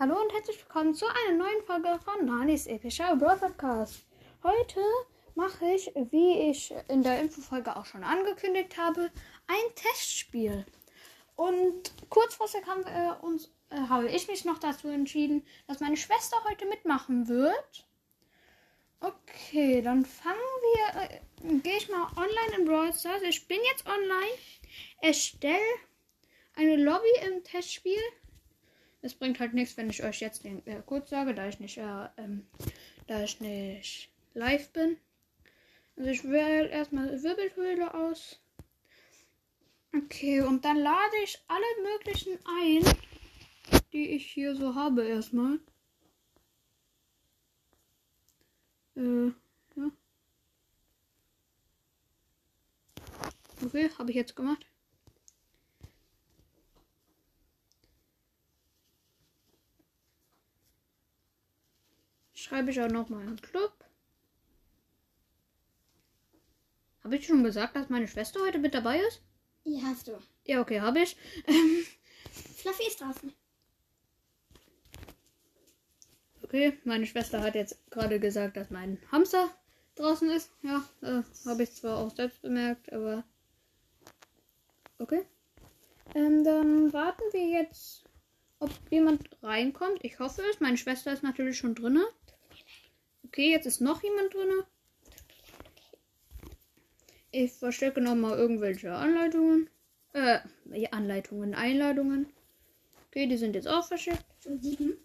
Hallo und herzlich willkommen zu einer neuen Folge von Nanis epischer Brawl Podcast. Heute mache ich, wie ich in der Infofolge auch schon angekündigt habe, ein Testspiel. Und kurzfristig haben wir uns, äh, habe ich mich noch dazu entschieden, dass meine Schwester heute mitmachen wird. Okay, dann fangen wir, äh, gehe ich mal online in Brawl Stars. Ich bin jetzt online. Erstelle eine Lobby im Testspiel. Es bringt halt nichts, wenn ich euch jetzt den äh, Code sage, da ich nicht, äh, ähm, da ich nicht live bin. Also ich wähle erstmal Wirbelhöhle aus. Okay, und dann lade ich alle möglichen ein, die ich hier so habe erstmal. Äh, ja. Okay, habe ich jetzt gemacht. Schreibe ich auch noch mal im Club. Habe ich schon gesagt, dass meine Schwester heute mit dabei ist? Ja, hast du. Ja, okay, habe ich. Ähm, Fluffy ist draußen. okay, meine Schwester hat jetzt gerade gesagt, dass mein Hamster draußen ist. Ja, äh, habe ich zwar auch selbst bemerkt, aber okay. Ähm, dann warten wir jetzt, ob jemand reinkommt. Ich hoffe es. Meine Schwester ist natürlich schon drinne. Okay, jetzt ist noch jemand drinne. Ich verstecke noch mal irgendwelche Anleitungen. Äh, Anleitungen, Einladungen. Okay, die sind jetzt auch. Schon sieben.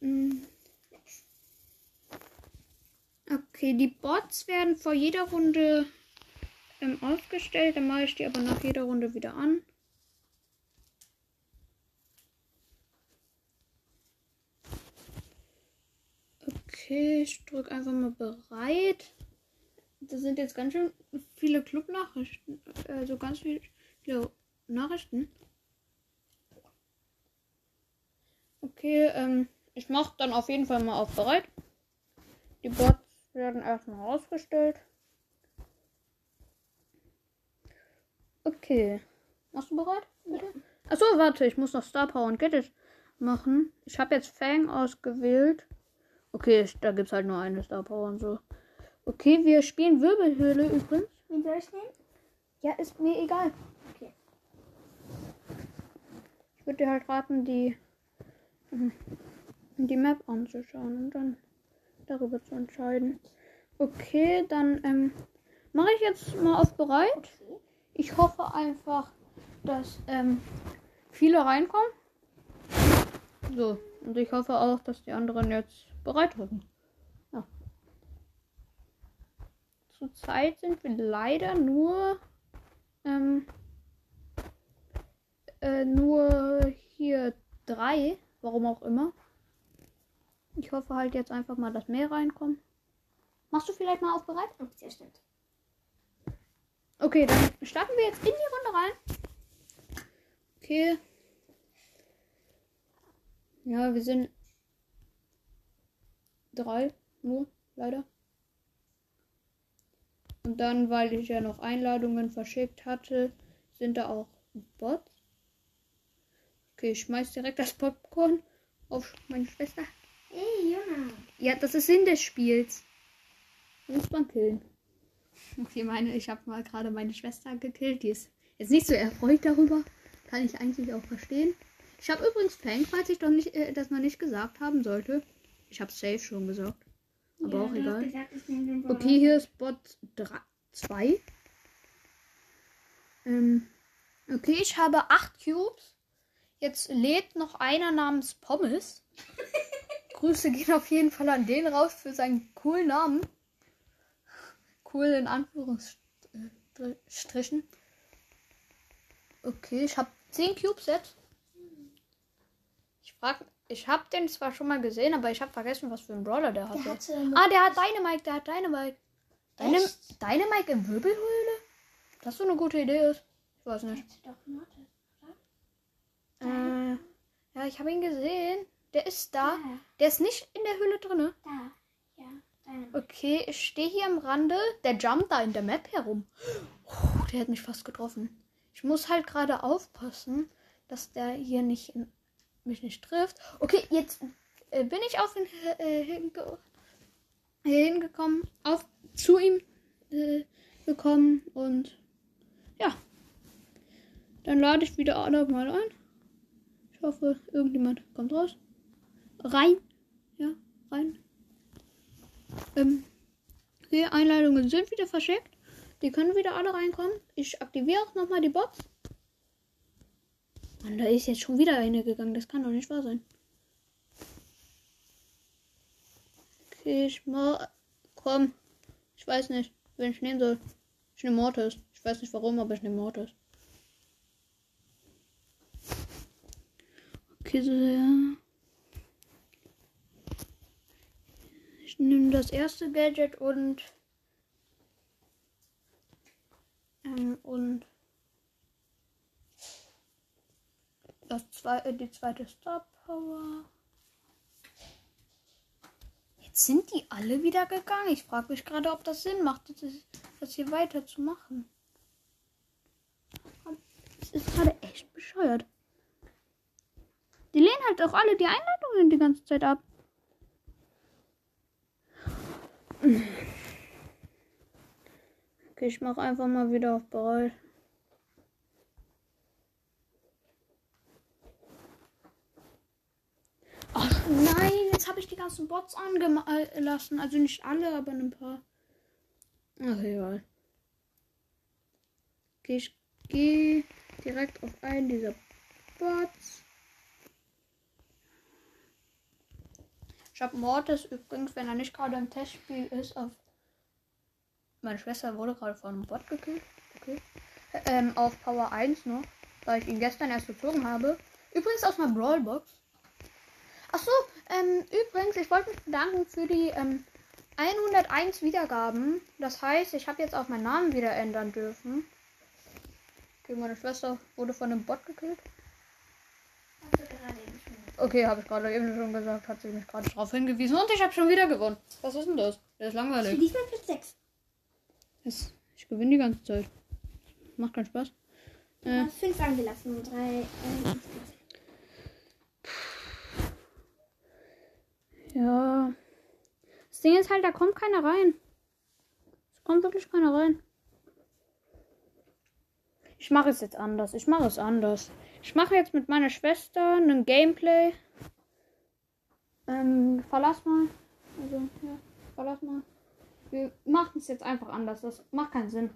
Mm. Okay, die Bots werden vor jeder Runde ähm, ausgestellt. Dann mache ich die aber nach jeder Runde wieder an. Okay, ich drücke einfach mal bereit. Das sind jetzt ganz schön viele Club-Nachrichten. Also ganz viele Nachrichten. Okay, ähm, ich mache dann auf jeden Fall mal auf bereit. Die Bots werden erstmal ausgestellt. Okay. Machst du bereit? Bitte? Achso, warte, ich muss noch Star Power und Get It machen. Ich habe jetzt Fang ausgewählt. Okay, da gibt es halt nur eine Star Power und so. Okay, wir spielen Wirbelhöhle übrigens. Wen soll ich nehmen? Ja, ist mir egal. Okay. Ich würde dir halt raten, die, mhm, die Map anzuschauen und dann darüber zu entscheiden. Okay, dann ähm, mache ich jetzt mal auf bereit. Okay. Ich hoffe einfach, dass ähm, viele reinkommen. So, und ich hoffe auch, dass die anderen jetzt bereit drücken. Ja. Zurzeit sind wir leider nur ähm, äh, nur hier drei, warum auch immer. Ich hoffe halt jetzt einfach mal, dass mehr reinkommen. Machst du vielleicht mal auf bereit? Oh, sehr stimmt. Okay, dann starten wir jetzt in die Runde rein. Okay. Ja, wir sind drei nur, leider. Und dann, weil ich ja noch Einladungen verschickt hatte, sind da auch Bots. Okay, ich schmeiß direkt das Popcorn auf meine Schwester. Hey, Jona. Ja, das ist Sinn des Spiels. Muss man killen. Okay, meine, ich habe mal gerade meine Schwester gekillt. Die ist jetzt nicht so erfreut darüber. Kann ich eigentlich auch verstehen. Ich habe übrigens Fang, falls ich doch nicht, äh, das noch nicht gesagt haben sollte. Ich habe safe schon gesagt. Aber Ja, auch egal. Gesagt. Okay, hier ist Bot 2. Ähm, okay, ich habe 8 Cubes. Jetzt lädt noch einer namens Pommes. Grüße gehen auf jeden Fall an den raus für seinen coolen Namen. Cool in Anführungsstrichen. Okay, ich habe 10 Cubes jetzt. Ich frag, ich habe den zwar schon mal gesehen, aber ich habe vergessen, was für ein Brawler der hatte. Der hatte Ah, der hat Dynamite, der hat Dynamite. Deine, Echt? Dynamite in Wirbelhöhle? Das so eine gute Idee ist. Ich weiß nicht. Äh, ja, ich habe ihn gesehen. Der ist da. Da, Der ist nicht in der Höhle drinne. da. Ja, deine. Okay, ich stehe hier am Rande. Der jumpt da in der Map herum. Oh, der hat mich fast getroffen. Ich muss halt gerade aufpassen, dass der hier nicht in mich nicht trifft. Okay, jetzt äh, bin ich auf ihn äh, hinge hingekommen, auf zu ihm äh, gekommen und ja. Dann lade ich wieder alle mal ein. Ich hoffe, irgendjemand kommt raus. Rein. Ja, rein. Ähm, okay, Einladungen sind wieder verschickt. Die können wieder alle reinkommen. Ich aktiviere auch nochmal die Box. Mann, da ist jetzt schon wieder eine gegangen. Das kann doch nicht wahr sein. Okay, ich mal. Komm. Ich weiß nicht, wen ich nehmen soll. Ich nehme Mortis. Ich weiß nicht warum, aber ich nehme Mortis. Okay, so ja. Ich nehme das erste Gadget und. Ähm, und. Das zweite, die zweite Star Power. Jetzt sind die alle wieder gegangen. Ich frage mich gerade, ob das Sinn macht, das, das hier weiterzumachen. Es ist gerade echt bescheuert. Die lehnen halt auch alle die Einladungen die ganze Zeit ab. Okay, ich mache einfach mal wieder auf bereit. Ach nein, jetzt habe ich die ganzen Bots angelassen. Also nicht alle, aber ein paar. Ach egal. Okay, ich gehe direkt auf einen dieser Bots. Ich habe Mortis übrigens, wenn er nicht gerade im Testspiel ist, auf. Meine Schwester wurde gerade von einem Bot gekillt. Okay. Ähm, auf Power 1 noch, weil ich ihn gestern erst gezogen habe. Übrigens aus meiner Brawlbox. Achso, ähm, übrigens, ich wollte mich bedanken für die ähm, 101 Wiedergaben. Das heißt, ich habe jetzt auch meinen Namen wieder ändern dürfen. Okay, meine Schwester wurde von einem Bot gekillt. Okay, habe ich gerade eben schon gesagt, hat sie mich gerade darauf hingewiesen und ich habe schon wieder gewonnen. Was ist denn das? Der ist langweilig. Diesmal Platz 6. Das, ich gewinne die ganze Zeit. Macht keinen Spaß. Du Äh, 5 angelassen und 3. Äh, ja. Das Ding ist halt, da kommt keiner rein. Es kommt wirklich keiner rein. Ich mache es jetzt anders. Ich mache es anders. Ich mache jetzt mit meiner Schwester einen Gameplay. Ähm, verlass mal. Also, ja, verlass mal. Wir machen es jetzt einfach anders. Das macht keinen Sinn.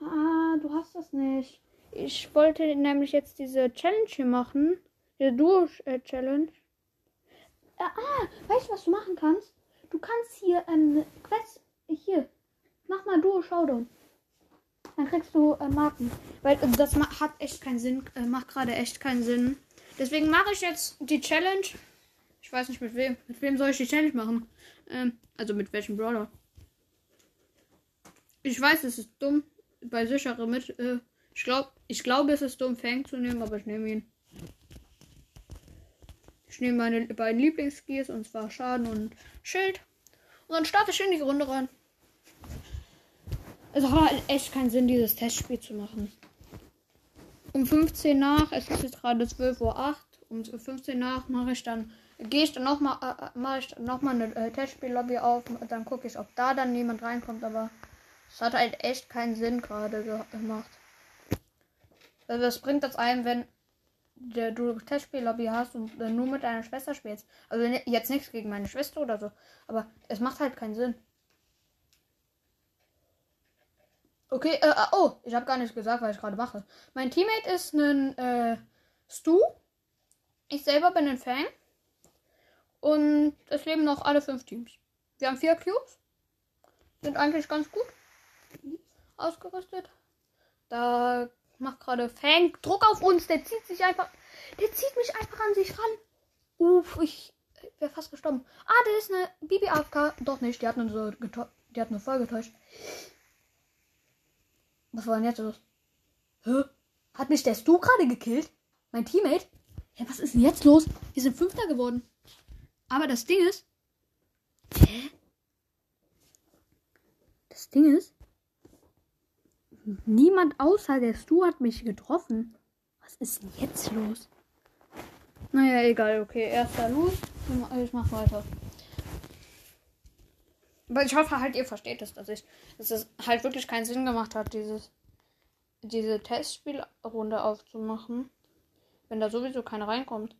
Ah, du hast das nicht. Ich wollte nämlich jetzt diese Challenge hier machen. Diese Duo-Challenge. Äh, ah, weißt du, was du machen kannst? Du kannst hier, ähm, Quest, hier, mach mal Duo Showdown. Dann kriegst du äh, Marken. Weil äh, das hat echt keinen Sinn, äh, macht gerade echt keinen Sinn. Deswegen mache ich jetzt die Challenge. Ich weiß nicht mit wem. Mit wem soll ich die Challenge machen? Ähm, also mit welchem Brawler? Ich weiß, es ist dumm. Bei sichere mit. Äh, ich glaube, ich glaube, es ist dumm, Fang zu nehmen, aber ich nehme ihn. Ich nehme meine beiden Lieblingsskills und zwar Schaden und Schild. Und dann starte ich in die Runde rein. Es hat echt keinen Sinn, dieses Testspiel zu machen. Um 15 nach, es ist jetzt gerade 12.08 Uhr, um 15 nach mache ich dann, gehe ich dann nochmal, äh, äh, mache ich nochmal eine äh, Testspiellobby auf dann gucke ich, ob da dann jemand reinkommt, aber es hat halt echt keinen Sinn gerade ge gemacht. Also das bringt das ein, wenn der, du Testspiellobby hast und äh, nur mit deiner Schwester spielst. Also ne- jetzt nichts gegen meine Schwester oder so, aber es macht halt keinen Sinn. Okay, äh, äh, oh, ich habe gar nicht gesagt, was ich gerade mache. Mein Teammate ist ein äh, Stu. Ich selber bin ein Fang. Und es leben noch alle fünf Teams. Wir haben vier Cubes. Sind eigentlich ganz gut ausgerüstet. Da macht gerade Fang Druck auf uns. Der zieht sich einfach. Der zieht mich einfach an sich ran. Uff, ich wäre fast gestorben. Ah, da ist eine Bibi AFK. Doch nicht, die hat nur so. Die hat nur voll getäuscht. Was war denn jetzt los? Hä? Hat mich der Stu gerade gekillt? Mein Teammate? Ja, was ist denn jetzt los? Wir sind Fünfter geworden. Aber das Ding ist. Hä? Das Ding ist. Niemand außer der Stu hat mich getroffen. Was ist denn jetzt los? Naja, egal, okay. Erster los. Ich mach weiter. Aber ich hoffe halt, ihr versteht es, dass ich, dass es halt wirklich keinen Sinn gemacht hat, dieses, diese Testspielrunde aufzumachen, wenn da sowieso keiner reinkommt.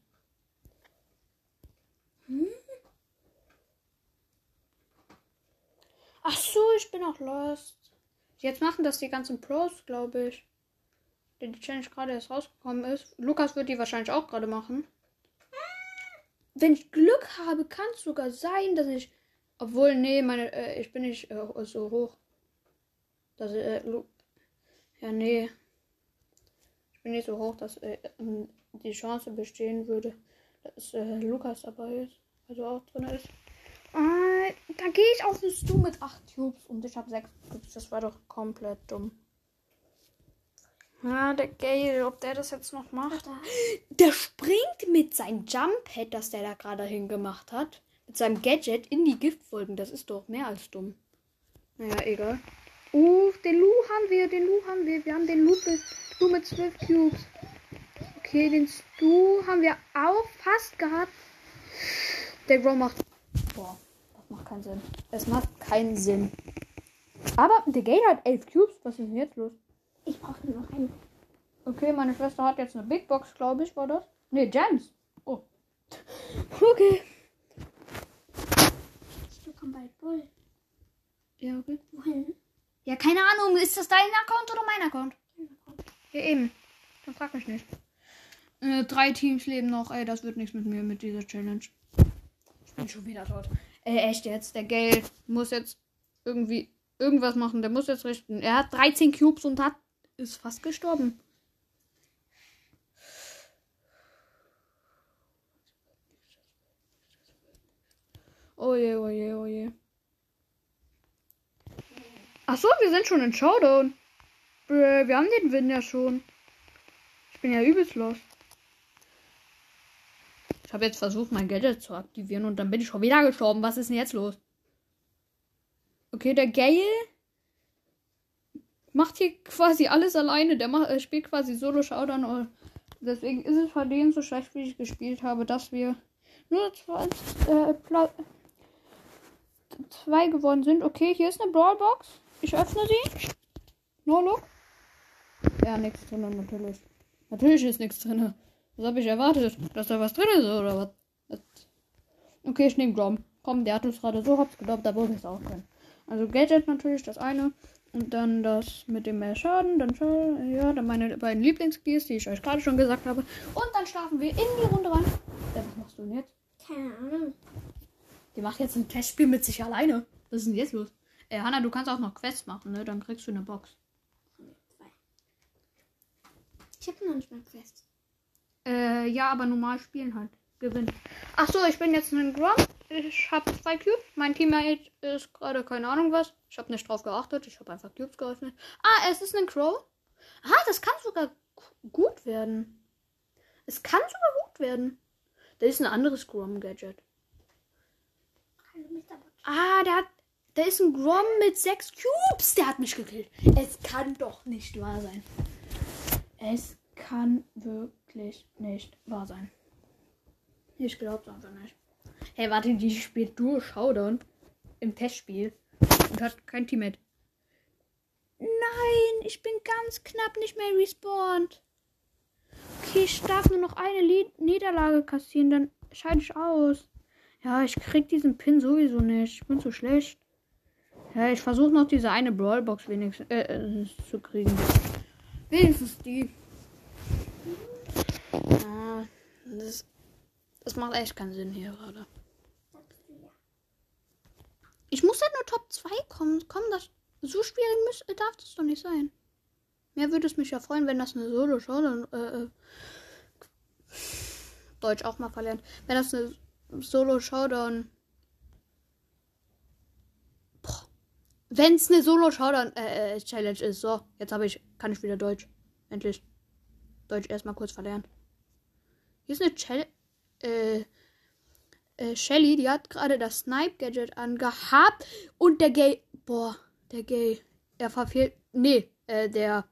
Ach so, ich bin auch lost. Jetzt machen das die ganzen Pros, glaube ich. Denn die Challenge gerade erst rausgekommen ist. Lukas wird die wahrscheinlich auch gerade machen. Wenn ich Glück habe, kann es sogar sein, dass ich. Obwohl, nee, meine, äh, ich bin nicht äh, so hoch. Dass, äh, ja, nee. Ich bin nicht so hoch, dass äh, ähm, die Chance bestehen würde, dass äh, Lukas dabei ist. Also auch drin ist. Äh, da gehe ich auf den Stu mit 8 Cubes und ich habe 6 Cubes. Das war doch komplett dumm. Ja, der Gale, ob der das jetzt noch macht. Der springt mit seinem Jump-Pad, das der da gerade hingemacht hat, mit seinem Gadget in die Giftwolken. Das ist doch mehr als dumm. Naja, egal. Uh, den Lu haben wir, den Lu haben wir. Wir haben den Lu mit, Lu mit 12 Cubes. Okay, den Stu haben wir auch fast gehabt. Der Grow macht. Boah, das macht keinen Sinn. Es macht keinen Sinn. Aber der Gale hat 11 Cubes. Was ist denn jetzt los? Ich brauche nur noch einen. Okay, meine Schwester hat jetzt eine Big Box, glaube ich, war das? Nee, Gems. Oh. Okay. Ich bekomme bald Bull. Ja, okay. Wohin? Ja, keine Ahnung. Ist das dein Account oder mein Account? Ja, eben. Dann frag mich nicht. Äh, drei Teams leben noch. Ey, das wird nichts mit mir, mit dieser Challenge. Ich bin schon wieder tot. Ey, echt jetzt. Der Gale muss jetzt irgendwie irgendwas machen. Der muss jetzt richten. Er hat 13 Cubes und hat ist fast gestorben. Oh je, oh je, oh je. Ach so, wir sind schon in Showdown. Bäh, Wir haben den Win ja schon. Ich bin ja übelst los. Habe jetzt versucht, mein Gadget zu aktivieren und dann bin ich schon wieder gestorben. Was ist denn jetzt los? Okay, der Gale macht hier quasi alles alleine. Der macht, äh, spielt quasi Solo Showdown. Deswegen ist es bei denen so schlecht, wie ich gespielt habe, dass wir nur zwei, äh, zwei geworden sind. Okay, hier ist eine Brawlbox. Ich öffne sie. No look. Ja, nichts drin natürlich. Natürlich ist nichts drin. Was habe ich erwartet? Dass da was drin ist oder was? Das- Okay, ich nehme Grom. Komm, der hat uns gerade so hops geglaubt, da wurde es auch drin. Also Gadget natürlich das eine. Und dann das mit dem mehr Schaden. Dann Scha- ja, dann meine beiden Lieblingskeys, die ich euch gerade schon gesagt habe. Und dann schlafen wir in die Runde rein. Ja, was machst du denn jetzt? Keine Ahnung. Die macht jetzt ein Testspiel mit sich alleine. Was ist denn jetzt los? Ey, Hanna, du kannst auch noch Quests machen, ne? Dann kriegst du eine Box. Ich habe noch nicht mal Quest. Äh, ja, aber normal spielen halt. Gewinnen. Ach so, ich bin jetzt ein Grom. Ich habe zwei Cubes. Mein Teammate ist gerade keine Ahnung was. Ich habe nicht drauf geachtet. Ich habe einfach Cubes geöffnet. Ah, es ist ein Crow. Ah, das kann sogar gu- gut werden. Es kann sogar gut werden. Das ist ein anderes Grom-Gadget. Ah, der hat. Da ist ein Grom mit sechs Cubes. Der hat mich gekillt. Es kann doch nicht wahr sein. Es kann wirklich nicht wahr sein. Ich glaub's einfach nicht. Hey, warte, die spielt Duo Showdown im Testspiel und hat kein Teammate. Nein, ich bin ganz knapp nicht mehr respawned. Okay, ich darf nur noch eine Lied Niederlage kassieren, dann scheide ich aus. Ja, ich krieg diesen Pin sowieso nicht. Ich bin zu schlecht. Ja, ich versuche noch diese eine Brawlbox wenigstens äh, äh, zu kriegen. Wenigstens die. Ah, das, das macht echt keinen Sinn hier gerade. Ja. Ich muss halt nur Top 2 kommen. Komm, das so schwierig muss, darf das doch nicht sein. Mehr würde es mich ja freuen, wenn das eine Solo-Show dann äh, äh, Deutsch auch mal verlernt. Wenn das eine Solo-Showdown. Wenn es eine Solo-Showdown-Challenge ist. So, jetzt habe ich, kann ich wieder Deutsch. Endlich. Deutsch erstmal kurz verlernt. Hier ist eine Challenge. Äh, äh, Shelly, die hat gerade das Snipe-Gadget angehabt. Und der Gay. Boah, der Gay. Er verfehlt. Nee, äh, der.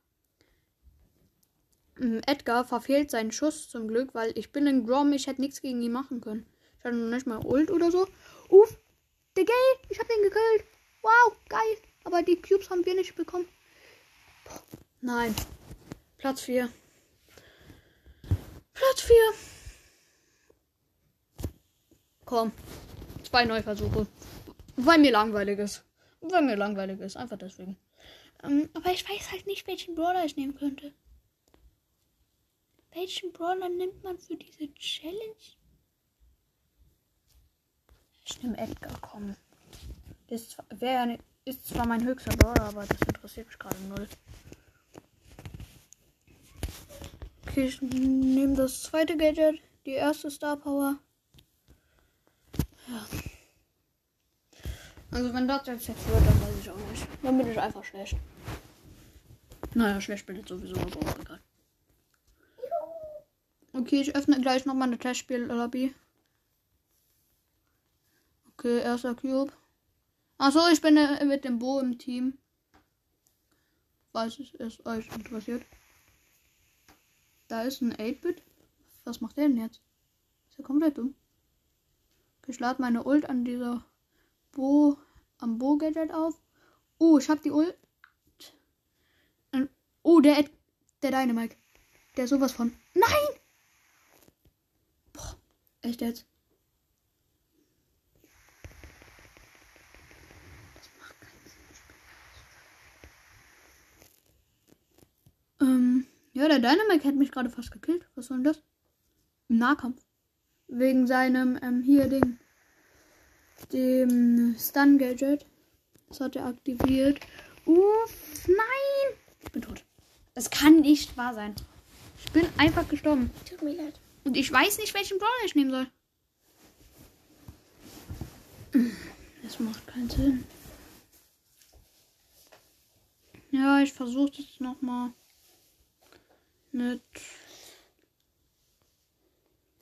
ähm, Edgar verfehlt seinen Schuss zum Glück, weil ich bin in Grom, ich hätte nichts gegen ihn machen können. Ich hatte noch nicht mal Ult oder so. Uff, der Gay, ich hab den gekillt. Wow, geil. Aber die Cubes haben wir nicht bekommen. Boah, nein. Platz 4. Platz 4. Komm. Zwei Neuversuche. Weil mir langweilig ist. Weil mir langweilig ist. Einfach deswegen. Ähm, aber ich weiß halt nicht, welchen Brawler ich nehmen könnte. Welchen Brawler nimmt man für diese Challenge? Ich nehme Edgar, komm. Ist, wär, ist zwar mein höchster Brawler, aber das interessiert mich gerade null. Okay, ich nehme das zweite Gadget, die erste Star Power. Ja. Also wenn das jetzt jetzt wird, dann weiß ich auch nicht. Dann bin ich einfach schlecht. Naja, schlecht bin ich sowieso, aber auch egal. Okay, ich öffne gleich nochmal eine Testspiel-Lobby. Okay, erster Cube. Achso, ich bin äh, mit dem Bo im Team. Falls es euch interessiert. Da ist ein 8-Bit. Was macht der denn jetzt? Ist ja komplett dumm. Ich lade meine Ult an dieser Bo am Bo-Gadget auf. Oh, ich hab die Ult. Oh, der Ed, der Dynamite. Der sowas von. Nein! Boah, echt jetzt? Das macht keinen Sinn. Ähm, ja, der Dynamite hat mich gerade fast gekillt. Was soll denn das? Im Nahkampf. Wegen seinem, ähm, hier Ding. Dem Stun-Gadget. Das hat er aktiviert. Uff, nein! Ich bin tot. Das kann nicht wahr sein. Ich bin einfach gestorben. Tut mir leid. Und ich weiß nicht, welchen Brawler ich nehmen soll. Das macht keinen Sinn. Ja, ich versuche jetzt nochmal mit.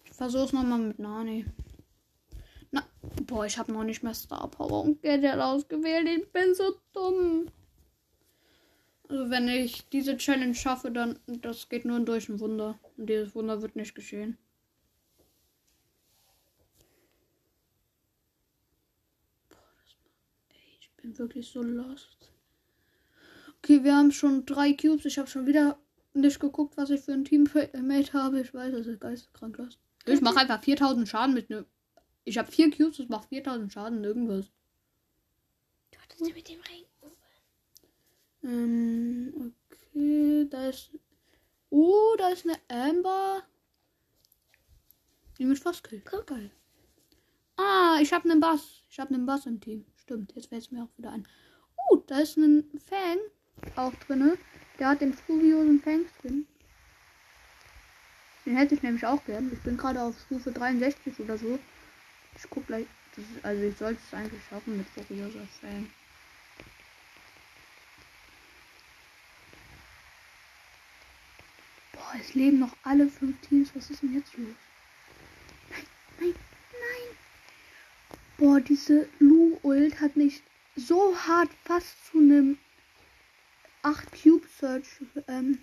Ich versuche es nochmal mit Nani. Na, boah, ich habe noch nicht mehr Star Power und Gadget ausgewählt. Ich bin so dumm. Also wenn ich diese Challenge schaffe, dann das geht nur durch ein Wunder. Und dieses Wunder wird nicht geschehen. Ich bin wirklich so lost. Okay, wir haben schon drei Cubes. Ich habe schon wieder nicht geguckt, was ich für ein Teammate habe. Ich weiß, das ist geisteskrank lost. Ich mache einfach 4000 Schaden mit einem. Ich habe vier Cubes, das macht 4000 Schaden irgendwas. Du hattest mit dem Ring. Ähm, okay, da ist. Oh, da ist eine Amber. Die mit fast killt. Guck. Geil. Ah, ich habe einen Bass. Ich habe einen Bass im Team. Stimmt, jetzt fällt es mir auch wieder ein. Oh, da ist ein Fang auch drin. Der hat den furiosen Fang drin. Den hätte ich nämlich auch gern. Ich bin gerade auf Stufe 63 oder so. Ich guck gleich. Ist, also ich sollte es eigentlich schaffen mit furioser Fang. Boah, es leben noch alle fünf Teams. Was ist denn jetzt los? Nein, nein, nein. Boah, diese Lu-Ult hat mich so hart fast zu einem 8 Cube Search ähm,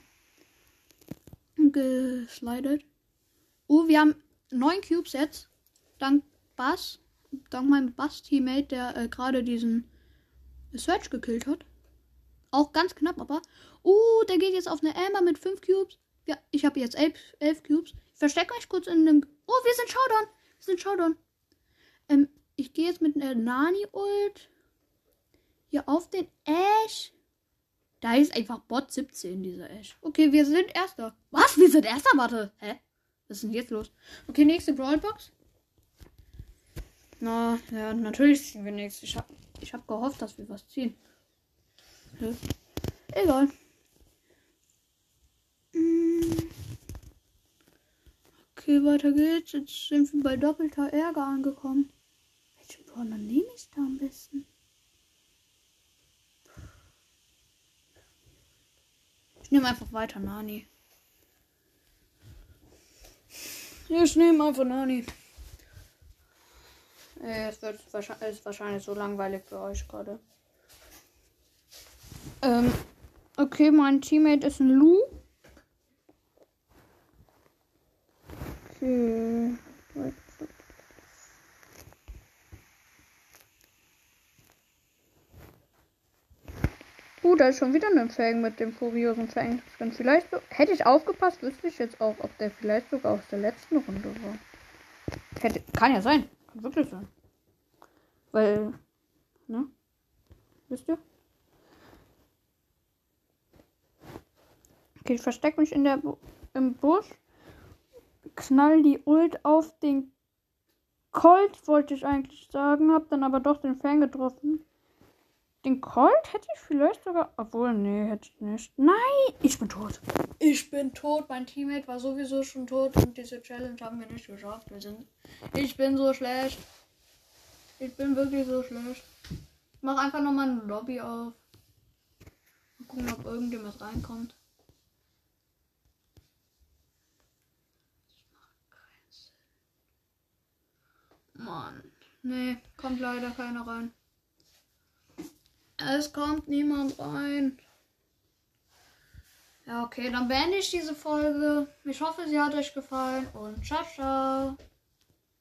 geslidet. Oh, wir haben 9 Cubes jetzt. Dank Bass. Dank meinem Bass-Teammate, der äh, gerade diesen Search gekillt hat. Auch ganz knapp, aber. Oh, der geht jetzt auf eine Amber mit 5 Cubes. Ja, ich habe jetzt 11, 11 Cubes. Ich verstecke euch kurz in einem. Oh, wir sind Showdown. Wir sind Showdown. Ähm, ich gehe jetzt mit einer Nani-Ult hier auf den Ash. Da ist einfach Bot 17, dieser Ash. Okay, wir sind Erster. Was? Wir sind Erster? Warte. Hä? Was ist denn jetzt los? Okay, nächste Brawlbox. Na, ja, natürlich ziehen wir nichts. Ich hab, ich hab gehofft, dass wir was ziehen. Hä? Egal. Mm. Okay, weiter geht's. Jetzt sind wir bei doppelter Ärger angekommen. Welchen Brawler nehme ich da am besten? Ich nehme einfach weiter Nani. Ich nehme einfach Nani. Äh, es wird wahrscheinlich, ist wahrscheinlich so langweilig für euch gerade. Ähm, okay, mein Teammate ist ein Lu. Okay. Da ist schon wieder ein Fang mit dem furiosen Fang drin. Vielleicht hätte ich aufgepasst, wüsste ich jetzt auch, ob der vielleicht sogar aus der letzten Runde war. Hätte, kann ja sein. Kann wirklich sein. Weil, ne? Wisst ihr? Okay, ich verstecke mich in der Bu im Busch. Knall die Ult auf den Colt, wollte ich eigentlich sagen. Hab dann aber doch den Fan getroffen. Den Colt hätte ich vielleicht sogar. Obwohl, nee, hätte ich nicht. Nein, ich bin tot. Ich bin tot. Mein Teammate war sowieso schon tot und diese Challenge haben wir nicht geschafft. Wir sind. Ich bin so schlecht. Ich bin wirklich so schlecht. Ich mach einfach nochmal eine Lobby auf. Mal gucken, ob irgendjemand reinkommt. Mann. Nee, kommt leider keiner rein. Es kommt niemand rein. Ja, okay, dann beende ich diese Folge. Ich hoffe, sie hat euch gefallen und ciao, ciao.